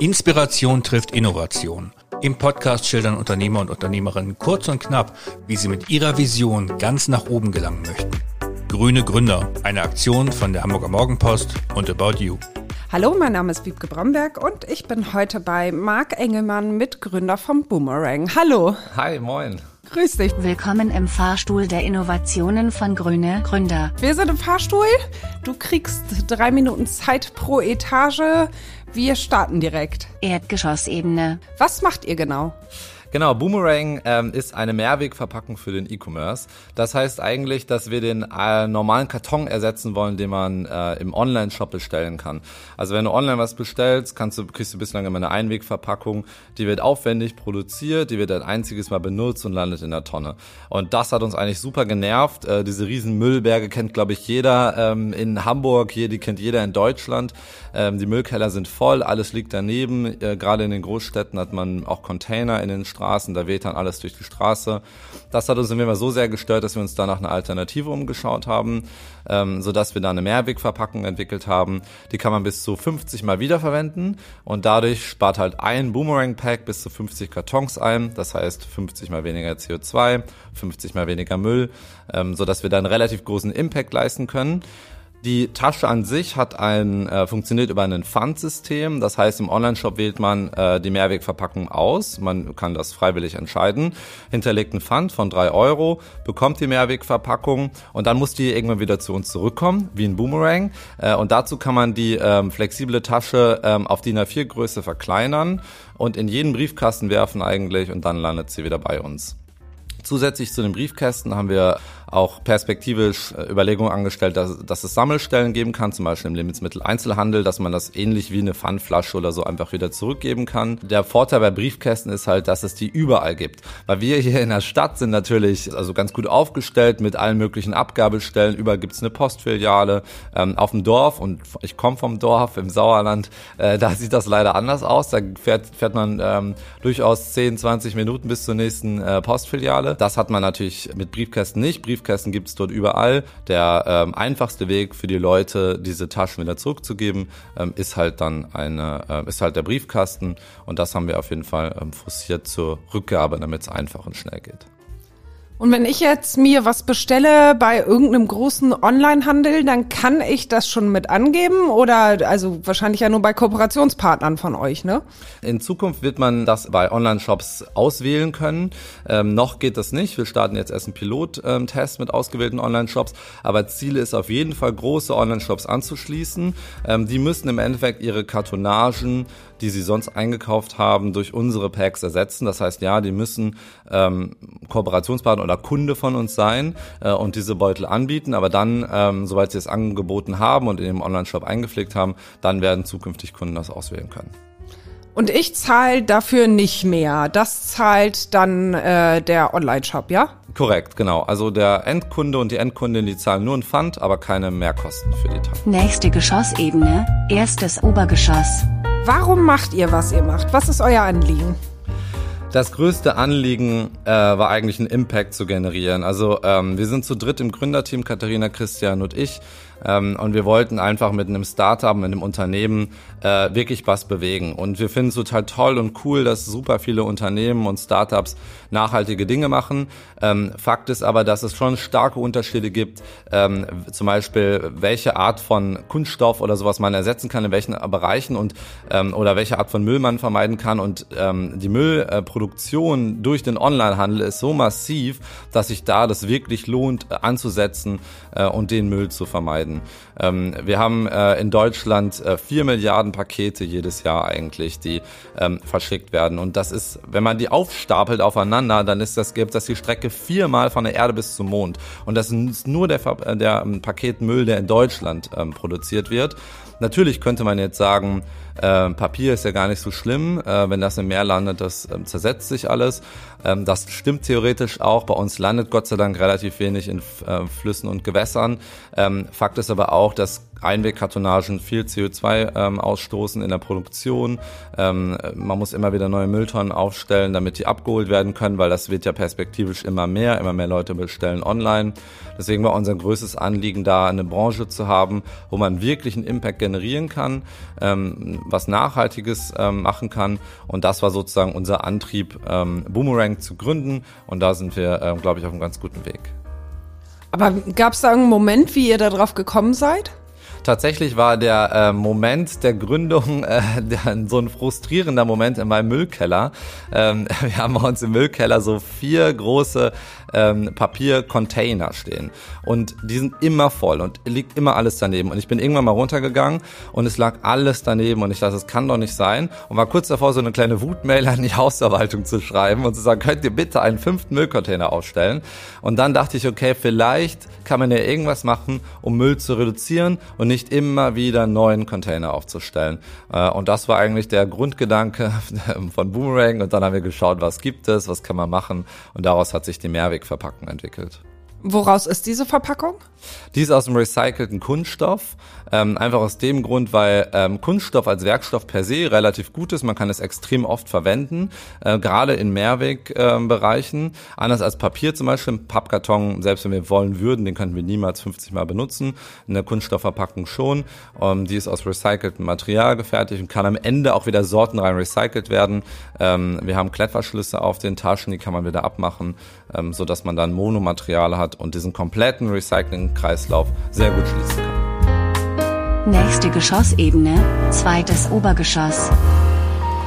Inspiration trifft Innovation. Im Podcast schildern Unternehmer und Unternehmerinnen kurz und knapp, wie sie mit ihrer Vision ganz nach oben gelangen möchten. Grüne Gründer, eine Aktion von der Hamburger Morgenpost und About You. Hallo, mein Name ist Wiebke Bromberg und ich bin heute bei Marc Engelmann, Mitgründer vom Boomerang. Hallo. Hi, moin. Grüß dich. Willkommen im Fahrstuhl der Innovationen von Grüne Gründer. Wir sind im Fahrstuhl. Du kriegst drei Minuten Zeit pro Etage. Wir starten direkt. Erdgeschossebene. Was macht ihr genau? Genau, Boomerang ähm, ist eine Mehrwegverpackung für den E-Commerce. Das heißt eigentlich, dass wir den äh, normalen Karton ersetzen wollen, den man äh, im Online-Shop bestellen kann. Also wenn du online was bestellst, kannst du, kriegst du bislang immer eine Einwegverpackung. Die wird aufwendig produziert, die wird ein einziges Mal benutzt und landet in der Tonne. Und das hat uns eigentlich super genervt. Äh, diese riesen Müllberge kennt, glaube ich, jeder ähm, in Hamburg, hier, die kennt jeder in Deutschland. Ähm, die Müllkeller sind voll, alles liegt daneben. Äh, Gerade in den Großstädten hat man auch Container in den Straßen Straßen, da weht dann alles durch die Straße. Das hat uns immer so sehr gestört, dass wir uns da nach einer Alternative umgeschaut haben, ähm, sodass wir da eine Mehrwegverpackung entwickelt haben. Die kann man bis zu 50 Mal wiederverwenden und dadurch spart halt ein Boomerang-Pack bis zu 50 Kartons ein. Das heißt 50 mal weniger CO2, 50 mal weniger Müll, ähm, sodass wir da einen relativ großen Impact leisten können. Die Tasche an sich hat ein, äh, funktioniert über ein Pfandsystem. Das heißt, im Onlineshop wählt man äh, die Mehrwegverpackung aus. Man kann das freiwillig entscheiden. Hinterlegt ein Pfand von drei Euro, bekommt die Mehrwegverpackung und dann muss die irgendwann wieder zu uns zurückkommen, wie ein Boomerang. Äh, und dazu kann man die ähm, flexible Tasche ähm, auf DIN A4 Größe verkleinern und in jeden Briefkasten werfen eigentlich und dann landet sie wieder bei uns. Zusätzlich zu den Briefkästen haben wir auch perspektivisch äh, Überlegungen angestellt, dass, dass es Sammelstellen geben kann, zum Beispiel im Lebensmitteleinzelhandel, dass man das ähnlich wie eine Pfandflasche oder so einfach wieder zurückgeben kann. Der Vorteil bei Briefkästen ist halt, dass es die überall gibt. Weil wir hier in der Stadt sind natürlich also ganz gut aufgestellt mit allen möglichen Abgabestellen. Überall gibt's eine Postfiliale. Ähm, auf dem Dorf, und ich komme vom Dorf im Sauerland, äh, da sieht das leider anders aus. Da fährt, fährt man ähm, durchaus 10, 20 Minuten bis zur nächsten äh, Postfiliale. Das hat man natürlich mit Briefkästen nicht. Brief Briefkästen gibt es dort überall. Der ähm, einfachste Weg für die Leute, diese Taschen wieder zurückzugeben, ähm, ist halt dann eine, äh, ist halt der Briefkasten. Und das haben wir auf jeden Fall ähm, forciert zur Rückgabe, damit es einfach und schnell geht. Und wenn ich jetzt mir was bestelle bei irgendeinem großen Onlinehandel, dann kann ich das schon mit angeben oder also wahrscheinlich ja nur bei Kooperationspartnern von euch, ne? In Zukunft wird man das bei Online-Shops auswählen können. Ähm, noch geht das nicht. Wir starten jetzt erst einen Pilottest mit ausgewählten Online-Shops, aber Ziel ist auf jeden Fall große Online-Shops anzuschließen. Ähm, die müssen im Endeffekt ihre Kartonagen die sie sonst eingekauft haben, durch unsere Packs ersetzen. Das heißt, ja, die müssen ähm, Kooperationspartner oder Kunde von uns sein äh, und diese Beutel anbieten. Aber dann, ähm, sobald sie es angeboten haben und in dem Online-Shop eingepflegt haben, dann werden zukünftig Kunden das auswählen können. Und ich zahle dafür nicht mehr. Das zahlt dann äh, der Online-Shop, ja? Korrekt, genau. Also der Endkunde und die Endkundin, die zahlen nur ein Pfand, aber keine Mehrkosten für die Tasche. Nächste Geschossebene, erstes Obergeschoss. Warum macht ihr, was ihr macht? Was ist euer Anliegen? Das größte Anliegen äh, war eigentlich einen Impact zu generieren. Also ähm, wir sind zu dritt im Gründerteam, Katharina, Christian und ich. Ähm, und wir wollten einfach mit einem Startup, mit einem Unternehmen äh, wirklich was bewegen. Und wir finden es total toll und cool, dass super viele Unternehmen und Startups nachhaltige Dinge machen. Ähm, Fakt ist aber, dass es schon starke Unterschiede gibt, ähm, zum Beispiel welche Art von Kunststoff oder sowas man ersetzen kann, in welchen Bereichen und ähm, oder welche Art von Müll man vermeiden kann. Und ähm, die Müllproduktion durch den Onlinehandel ist so massiv, dass sich da das wirklich lohnt, äh, anzusetzen äh, und den Müll zu vermeiden. Ähm, wir haben äh, in Deutschland 4 Milliarden Pakete jedes Jahr eigentlich, die ähm, verschickt werden. Und das ist, wenn man die aufstapelt aufeinander, dann ist das, gibt das die Strecke viermal von der Erde bis zum Mond. Und das ist nur der, der ähm, Paketmüll, der in Deutschland produziert wird. Natürlich könnte man jetzt sagen, äh, Papier ist ja gar nicht so schlimm, äh, wenn das im Meer landet, das äh, zersetzt sich alles. Ähm, das stimmt theoretisch auch. Bei uns landet Gott sei Dank relativ wenig in äh, Flüssen und Gewässern. Ähm, Fakt ist aber auch, dass Einwegkartonagen viel CO2 ähm, ausstoßen in der Produktion. Ähm, man muss immer wieder neue Mülltonnen aufstellen, damit die abgeholt werden können, weil das wird ja perspektivisch immer mehr. Immer mehr Leute bestellen online. Deswegen war unser größtes Anliegen da, eine Branche zu haben, wo man wirklich einen Impact generieren kann, ähm, was Nachhaltiges ähm, machen kann. Und das war sozusagen unser Antrieb, ähm, Boomerang zu gründen. Und da sind wir, ähm, glaube ich, auf einem ganz guten Weg. Aber gab es da einen Moment, wie ihr darauf gekommen seid? Tatsächlich war der äh, Moment der Gründung äh, der, so ein frustrierender Moment in meinem Müllkeller. Ähm, wir haben bei uns im Müllkeller so vier große ähm, Papiercontainer stehen und die sind immer voll und liegt immer alles daneben. Und ich bin irgendwann mal runtergegangen und es lag alles daneben und ich dachte, das kann doch nicht sein und war kurz davor, so eine kleine Wutmail an die Hausverwaltung zu schreiben und zu sagen, könnt ihr bitte einen fünften Müllcontainer aufstellen? Und dann dachte ich, okay, vielleicht kann man ja irgendwas machen, um Müll zu reduzieren und nicht immer wieder neuen Container aufzustellen. Äh, und das war eigentlich der Grundgedanke von Boomerang. Und dann haben wir geschaut, was gibt es, was kann man machen. Und daraus hat sich die Mehrwegverpackung entwickelt. Woraus ist diese Verpackung? Die ist aus dem recycelten Kunststoff. Ähm, einfach aus dem Grund, weil ähm, Kunststoff als Werkstoff per se relativ gut ist. Man kann es extrem oft verwenden, äh, gerade in Mehrwegbereichen. Äh, Anders als Papier zum Beispiel, ein Pappkarton, selbst wenn wir wollen würden, den könnten wir niemals 50 Mal benutzen. In der Kunststoffverpackung schon. Ähm, die ist aus recyceltem Material gefertigt und kann am Ende auch wieder sortenrein recycelt werden. Ähm, wir haben Klettverschlüsse auf den Taschen, die kann man wieder abmachen, ähm, so dass man dann Monomaterial hat und diesen kompletten Recycling-Kreislauf sehr gut schließen kann. Nächste Geschossebene, zweites Obergeschoss.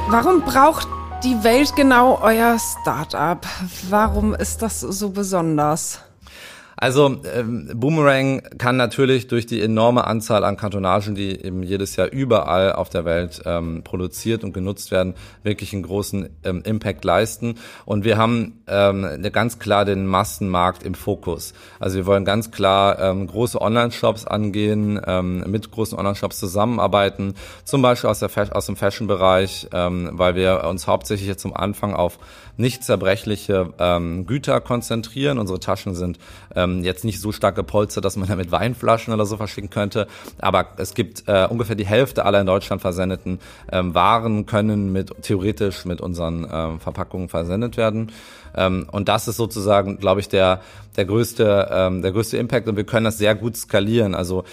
Warum braucht die Welt genau euer Startup? Warum ist das so besonders? Also ähm, Boomerang kann natürlich durch die enorme Anzahl an Kartonagen, die eben jedes Jahr überall auf der Welt ähm, produziert und genutzt werden, wirklich einen großen ähm, Impact leisten. Und wir haben ähm, ganz klar den Massenmarkt im Fokus. Also wir wollen ganz klar ähm, große Online-Shops angehen, ähm, mit großen Online-Shops zusammenarbeiten, zum Beispiel aus, der aus dem Fashion-Bereich, ähm, weil wir uns hauptsächlich jetzt zum Anfang auf nicht zerbrechliche ähm, Güter konzentrieren. Unsere Taschen sind ähm, jetzt nicht so stark gepolstert, dass man damit Weinflaschen oder so verschicken könnte. Aber es gibt äh, ungefähr die Hälfte aller in Deutschland versendeten ähm, Waren können mit theoretisch mit unseren ähm, Verpackungen versendet werden. Ähm, und das ist sozusagen, glaube ich, der der größte ähm, der größte Impact. Und wir können das sehr gut skalieren. Also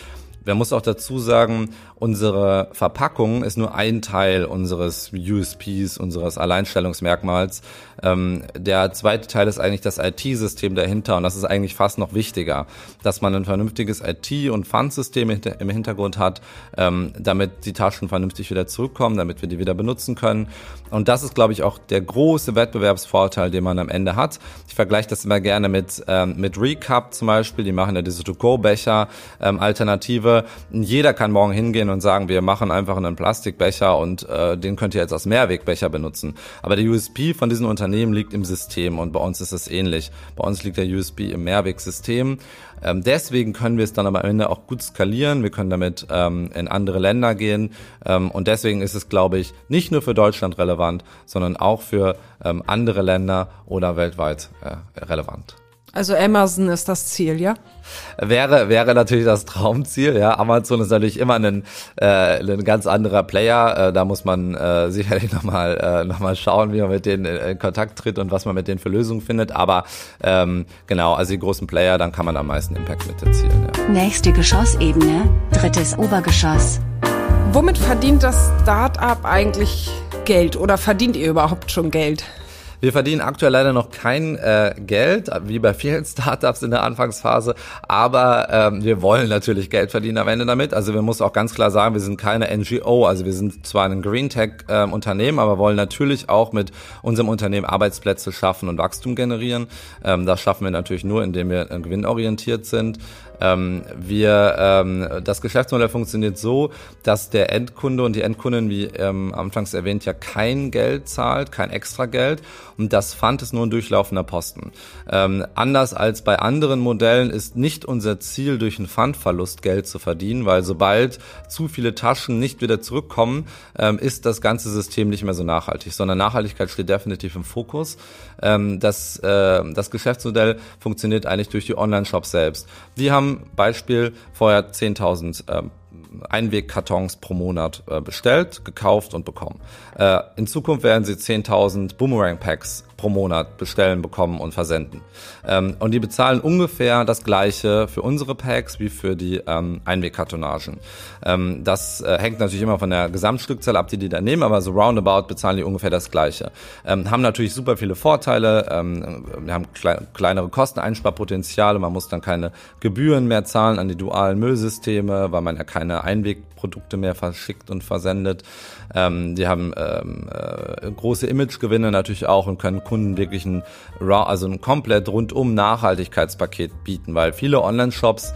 man muss auch dazu sagen, unsere Verpackung ist nur ein Teil unseres USPs, unseres Alleinstellungsmerkmals. Ähm, der zweite Teil ist eigentlich das IT-System dahinter und das ist eigentlich fast noch wichtiger, dass man ein vernünftiges IT- und Fundsystem im Hintergrund hat, ähm, damit die Taschen vernünftig wieder zurückkommen, damit wir die wieder benutzen können. Und das ist, glaube ich, auch der große Wettbewerbsvorteil, den man am Ende hat. Ich vergleiche das immer gerne mit, ähm, mit Recap zum Beispiel, die machen ja diese To-Go-Becher ähm, Jeder kann morgen hingehen und sagen, wir machen einfach einen Plastikbecher und äh, den könnt ihr jetzt als Mehrwegbecher benutzen. Aber der USP von diesen Unternehmen liegt im System und bei uns ist es ähnlich. Bei uns liegt der USP im Mehrwegsystem. Ähm, deswegen können wir es dann am Ende auch gut skalieren. Wir können damit ähm, in andere Länder gehen. Ähm, und deswegen ist es, glaube ich, nicht nur für Deutschland relevant, sondern auch für ähm, andere Länder oder weltweit äh, relevant. Also Amazon ist das Ziel, ja? Wäre, wäre natürlich das Traumziel, ja. Amazon ist natürlich immer ein, äh, ein ganz anderer Player. Äh, da muss man äh, sicherlich nochmal äh, noch mal schauen, wie man mit denen in Kontakt tritt und was man mit denen für Lösungen findet. Aber ähm, genau, also die großen Player, dann kann man am meisten Impact mit erzielen. Ja. Nächste Geschossebene, drittes Obergeschoss. Womit verdient das Start-up eigentlich Geld oder verdient ihr überhaupt schon Geld? Wir verdienen aktuell leider noch kein äh, Geld, wie bei vielen Startups in der Anfangsphase, aber ähm, wir wollen natürlich Geld verdienen am Ende damit. Also wir müssen auch ganz klar sagen, wir sind keine NGO, also wir sind zwar ein Green Tech ähm, Unternehmen, aber wollen natürlich auch mit unserem Unternehmen Arbeitsplätze schaffen und Wachstum generieren. Ähm, das schaffen wir natürlich nur, indem wir äh, gewinnorientiert sind. Ähm, wir, ähm, das Geschäftsmodell funktioniert so, dass der Endkunde und die Endkundin, wie ähm, anfangs erwähnt, ja kein Geld zahlt, kein extra Geld und das Pfand ist nur ein durchlaufender Posten. Ähm, anders als bei anderen Modellen ist nicht unser Ziel, durch einen Pfandverlust Geld zu verdienen, weil sobald zu viele Taschen nicht wieder zurückkommen, ähm, ist das ganze System nicht mehr so nachhaltig, sondern Nachhaltigkeit steht definitiv im Fokus. Ähm, das, äh, das Geschäftsmodell funktioniert eigentlich durch die Online-Shops selbst. Die haben Beispiel vorher 10.000 ähm, Einwegkartons pro Monat äh, bestellt, gekauft und bekommen. Äh, in Zukunft werden sie 10.000 Boomerang-Packs pro Monat bestellen, bekommen und versenden. Ähm, und die bezahlen ungefähr das gleiche für unsere Packs wie für die ähm, Einwegkartonagen. Ähm, das äh, hängt natürlich immer von der Gesamtstückzahl ab, die die da nehmen, aber so roundabout bezahlen die ungefähr das gleiche. Ähm, haben natürlich super viele Vorteile, ähm, wir haben klei kleinere Kosteneinsparpotenziale, man muss dann keine Gebühren mehr zahlen an die dualen Müllsysteme, weil man ja keine Einwegprodukte mehr verschickt und versendet. Ähm, die haben ähm, äh, große Imagegewinne natürlich auch und können Kunden wirklich ein, also ein komplett rundum Nachhaltigkeitspaket bieten, weil viele Online-Shops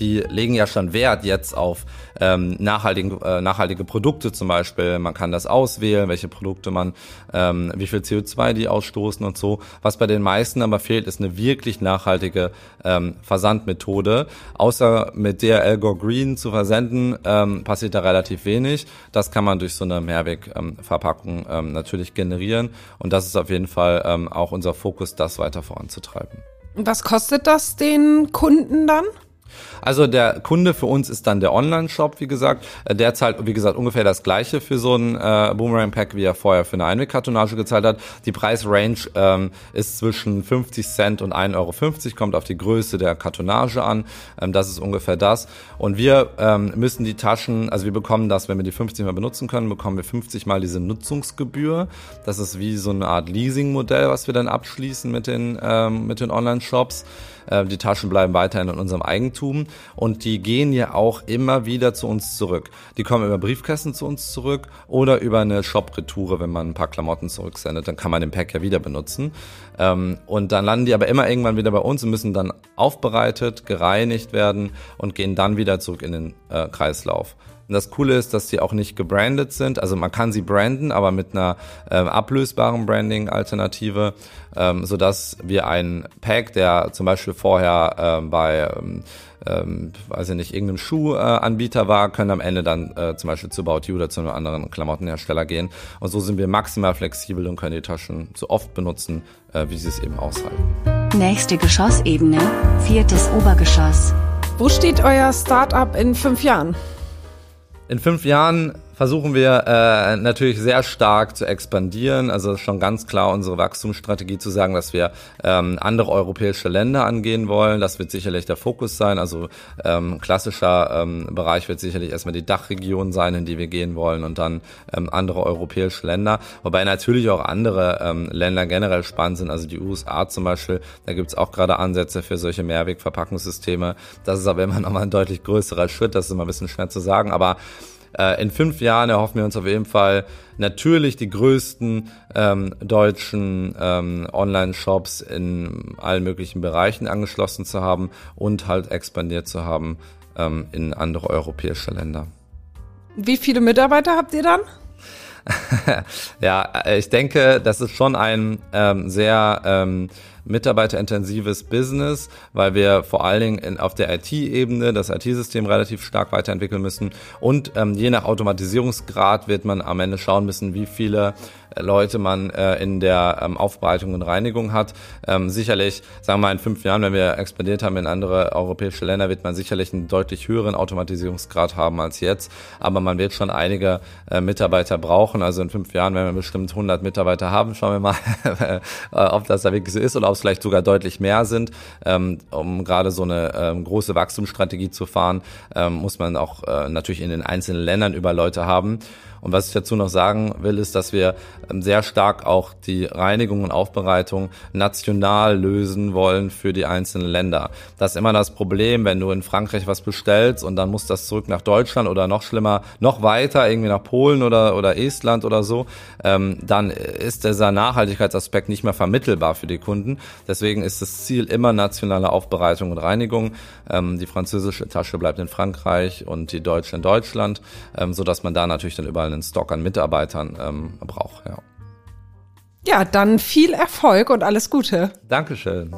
die legen ja schon Wert jetzt auf ähm, nachhaltige, äh, nachhaltige Produkte zum Beispiel. Man kann das auswählen, welche Produkte man, ähm, wie viel CO2 die ausstoßen und so. Was bei den meisten aber fehlt, ist eine wirklich nachhaltige ähm, Versandmethode. Außer mit DRL Go Green zu versenden, ähm, passiert da relativ wenig. Das kann man durch so eine Mehrwegverpackung ähm, natürlich generieren. Und das ist auf jeden Fall ähm, auch unser Fokus, das weiter voranzutreiben. Was kostet das den Kunden dann? Also der Kunde für uns ist dann der Online-Shop, wie gesagt. Äh, der zahlt, wie gesagt, ungefähr das gleiche für so ein äh, Boomerang-Pack, wie er vorher für eine Einwegkartonage gezahlt hat. Die Preisrange ähm, ist zwischen 50 Cent und 1,50 Euro, kommt auf die Größe der Kartonage an. Ähm, das ist ungefähr das. Und wir ähm, müssen die Taschen, also wir bekommen das, wenn wir die 50 mal benutzen können, bekommen wir 50 mal diese Nutzungsgebühr. Das ist wie so eine Art Leasing-Modell, was wir dann abschließen mit den, ähm, mit den Online-Shops. Äh, die Taschen bleiben weiterhin in unserem Eigentum und die gehen ja auch immer wieder zu uns zurück. Die kommen über Briefkästen zu uns zurück oder über eine Shop-Retoure, wenn man ein paar Klamotten zurücksendet, dann kann man den Pack ja wieder benutzen. Ähm, und dann landen die aber immer irgendwann wieder bei uns und müssen dann aufbereitet, gereinigt werden und gehen dann wieder zurück in den äh, Kreislauf. Und das Coole ist, dass die auch nicht gebrandet sind. Also man kann sie branden, aber mit einer äh, ablösbaren Branding-Alternative, ähm, sodass wir einen Pack, der zum Beispiel vorher ähm, bei ähm, ähm, weiß ich nicht, irgendeinem Schuhanbieter war, können am Ende dann äh, zum Beispiel zu About You oder zu einem anderen Klamottenhersteller gehen. Und so sind wir maximal flexibel und können die Taschen so oft benutzen, äh, wie sie es eben aushalten. Nächste Geschossebene, viertes Obergeschoss. Wo steht euer Startup in fünf Jahren? In fünf Jahren versuchen wir äh, natürlich sehr stark zu expandieren. Also schon ganz klar unsere Wachstumsstrategie zu sagen, dass wir ähm, andere europäische Länder angehen wollen. Das wird sicherlich der Fokus sein. Also ähm, klassischer ähm, Bereich wird sicherlich erstmal die Dachregion sein, in die wir gehen wollen und dann ähm, andere europäische Länder. Wobei natürlich auch andere ähm, Länder generell spannend sind. Also die USA zum Beispiel, da gibt's auch gerade Ansätze für solche Mehrwegverpackungssysteme. Das ist aber immer noch mal ein deutlich größerer Schritt. Das ist immer ein bisschen schwer zu sagen. Aber in fünf Jahren erhoffen wir uns auf jeden Fall natürlich die größten ähm, deutschen ähm, Online-Shops in allen möglichen Bereichen angeschlossen zu haben und halt expandiert zu haben ähm, in andere europäische Länder. Wie viele Mitarbeiter habt ihr dann? ja, äh, ich denke, das ist schon ein ähm, sehr ähm, mitarbeiterintensives Business, weil wir vor allen Dingen in, auf der IT-Ebene das IT-System relativ stark weiterentwickeln müssen. Und ähm, je nach Automatisierungsgrad wird man am Ende schauen müssen, wie viele Leute man äh, in der ähm, Aufbereitung und Reinigung hat. Ähm, sicherlich, sagen wir mal in fünf Jahren, wenn wir expandiert haben in andere europäische Länder, wird man sicherlich einen deutlich höheren Automatisierungsgrad haben als jetzt. Aber man wird schon einige äh, Mitarbeiter brauchen. Also in fünf Jahren, wenn wir bestimmt 100 Mitarbeiter haben, schauen wir mal, äh, ob das da wirklich so ist oder ob es vielleicht sogar deutlich mehr sind. Ähm, um gerade so eine ähm, große Wachstumsstrategie zu fahren, ähm, muss man auch äh, natürlich in den einzelnen Ländern über Leute haben. Und was ich dazu noch sagen will, ist, dass wir ähm, sehr stark auch die Reinigung und Aufbereitung national lösen wollen für die einzelnen Länder. Das ist immer das Problem, wenn du in Frankreich was bestellst und dann muss das zurück nach Deutschland oder noch schlimmer, noch weiter irgendwie nach Polen oder, oder Estland oder so, ähm, dann ist dieser Nachhaltigkeitsaspekt nicht mehr vermittelbar für die Kunden. Deswegen ist das Ziel immer nationale Aufbereitung und Reinigung. Ähm, die französische Tasche bleibt in Frankreich und die deutsche in Deutschland, ähm, so dass man da natürlich dann überall einen Stock an Mitarbeitern ähm, braucht. Ja. ja, dann viel Erfolg und alles Gute. Dankeschön.